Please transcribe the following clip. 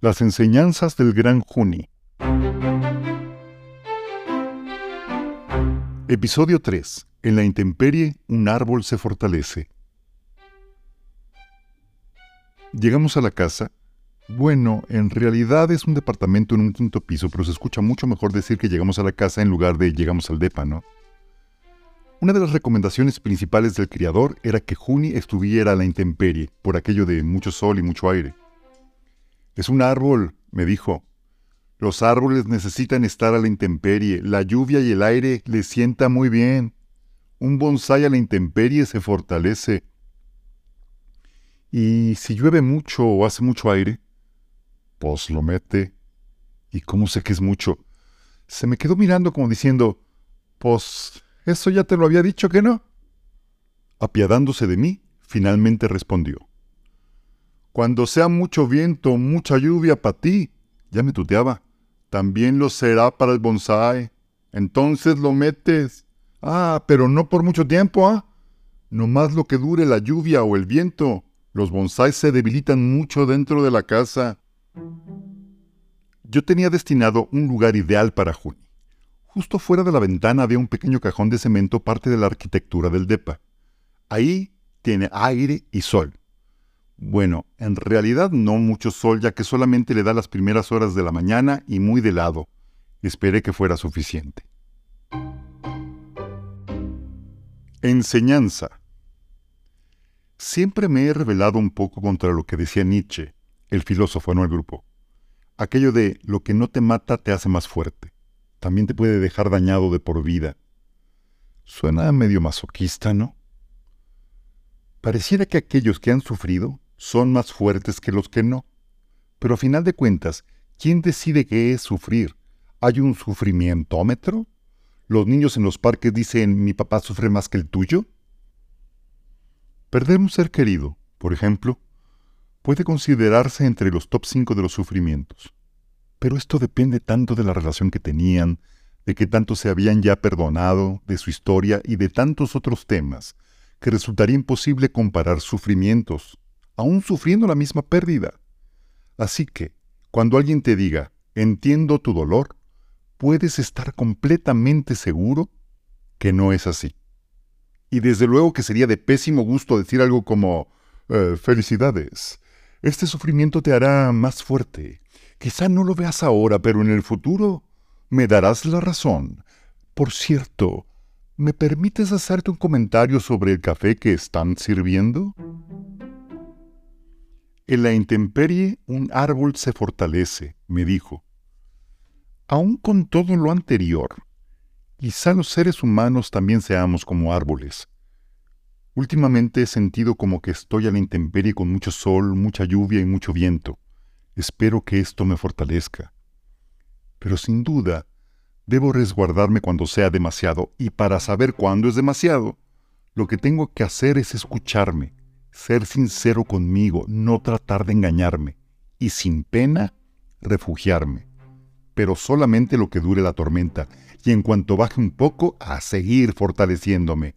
Las enseñanzas del gran Juni. Episodio 3. En la intemperie, un árbol se fortalece. Llegamos a la casa. Bueno, en realidad es un departamento en un quinto piso, pero se escucha mucho mejor decir que llegamos a la casa en lugar de llegamos al depa, ¿no? Una de las recomendaciones principales del criador era que Juni estuviera a la intemperie, por aquello de mucho sol y mucho aire. Es un árbol, me dijo. Los árboles necesitan estar a la intemperie, la lluvia y el aire les sienta muy bien. Un bonsái a la intemperie se fortalece. ¿Y si llueve mucho o hace mucho aire? Pues lo mete. ¿Y cómo sé que es mucho? Se me quedó mirando como diciendo, pues ¿Eso ya te lo había dicho que no? Apiadándose de mí, finalmente respondió. Cuando sea mucho viento, mucha lluvia para ti, ya me tuteaba, también lo será para el bonsai. Entonces lo metes. Ah, pero no por mucho tiempo, ¿ah? No más lo que dure la lluvia o el viento. Los bonsáis se debilitan mucho dentro de la casa. Yo tenía destinado un lugar ideal para Juni. Justo fuera de la ventana había un pequeño cajón de cemento, parte de la arquitectura del DEPA. Ahí tiene aire y sol. Bueno, en realidad no mucho sol, ya que solamente le da las primeras horas de la mañana y muy de lado. Esperé que fuera suficiente. Enseñanza. Siempre me he rebelado un poco contra lo que decía Nietzsche, el filósofo, no el grupo. Aquello de lo que no te mata te hace más fuerte también te puede dejar dañado de por vida. Suena medio masoquista, ¿no? Pareciera que aquellos que han sufrido son más fuertes que los que no. Pero a final de cuentas, ¿quién decide qué es sufrir? ¿Hay un sufrimientómetro? ¿Los niños en los parques dicen mi papá sufre más que el tuyo? Perder un ser querido, por ejemplo, puede considerarse entre los top 5 de los sufrimientos. Pero esto depende tanto de la relación que tenían, de que tanto se habían ya perdonado, de su historia y de tantos otros temas, que resultaría imposible comparar sufrimientos, aún sufriendo la misma pérdida. Así que, cuando alguien te diga, entiendo tu dolor, puedes estar completamente seguro que no es así. Y desde luego que sería de pésimo gusto decir algo como, eh, felicidades, este sufrimiento te hará más fuerte, Quizá no lo veas ahora, pero en el futuro me darás la razón. Por cierto, ¿me permites hacerte un comentario sobre el café que están sirviendo? En la intemperie un árbol se fortalece, me dijo. Aún con todo lo anterior, quizá los seres humanos también seamos como árboles. Últimamente he sentido como que estoy a la intemperie con mucho sol, mucha lluvia y mucho viento. Espero que esto me fortalezca. Pero sin duda, debo resguardarme cuando sea demasiado, y para saber cuándo es demasiado, lo que tengo que hacer es escucharme, ser sincero conmigo, no tratar de engañarme, y sin pena, refugiarme. Pero solamente lo que dure la tormenta, y en cuanto baje un poco, a seguir fortaleciéndome.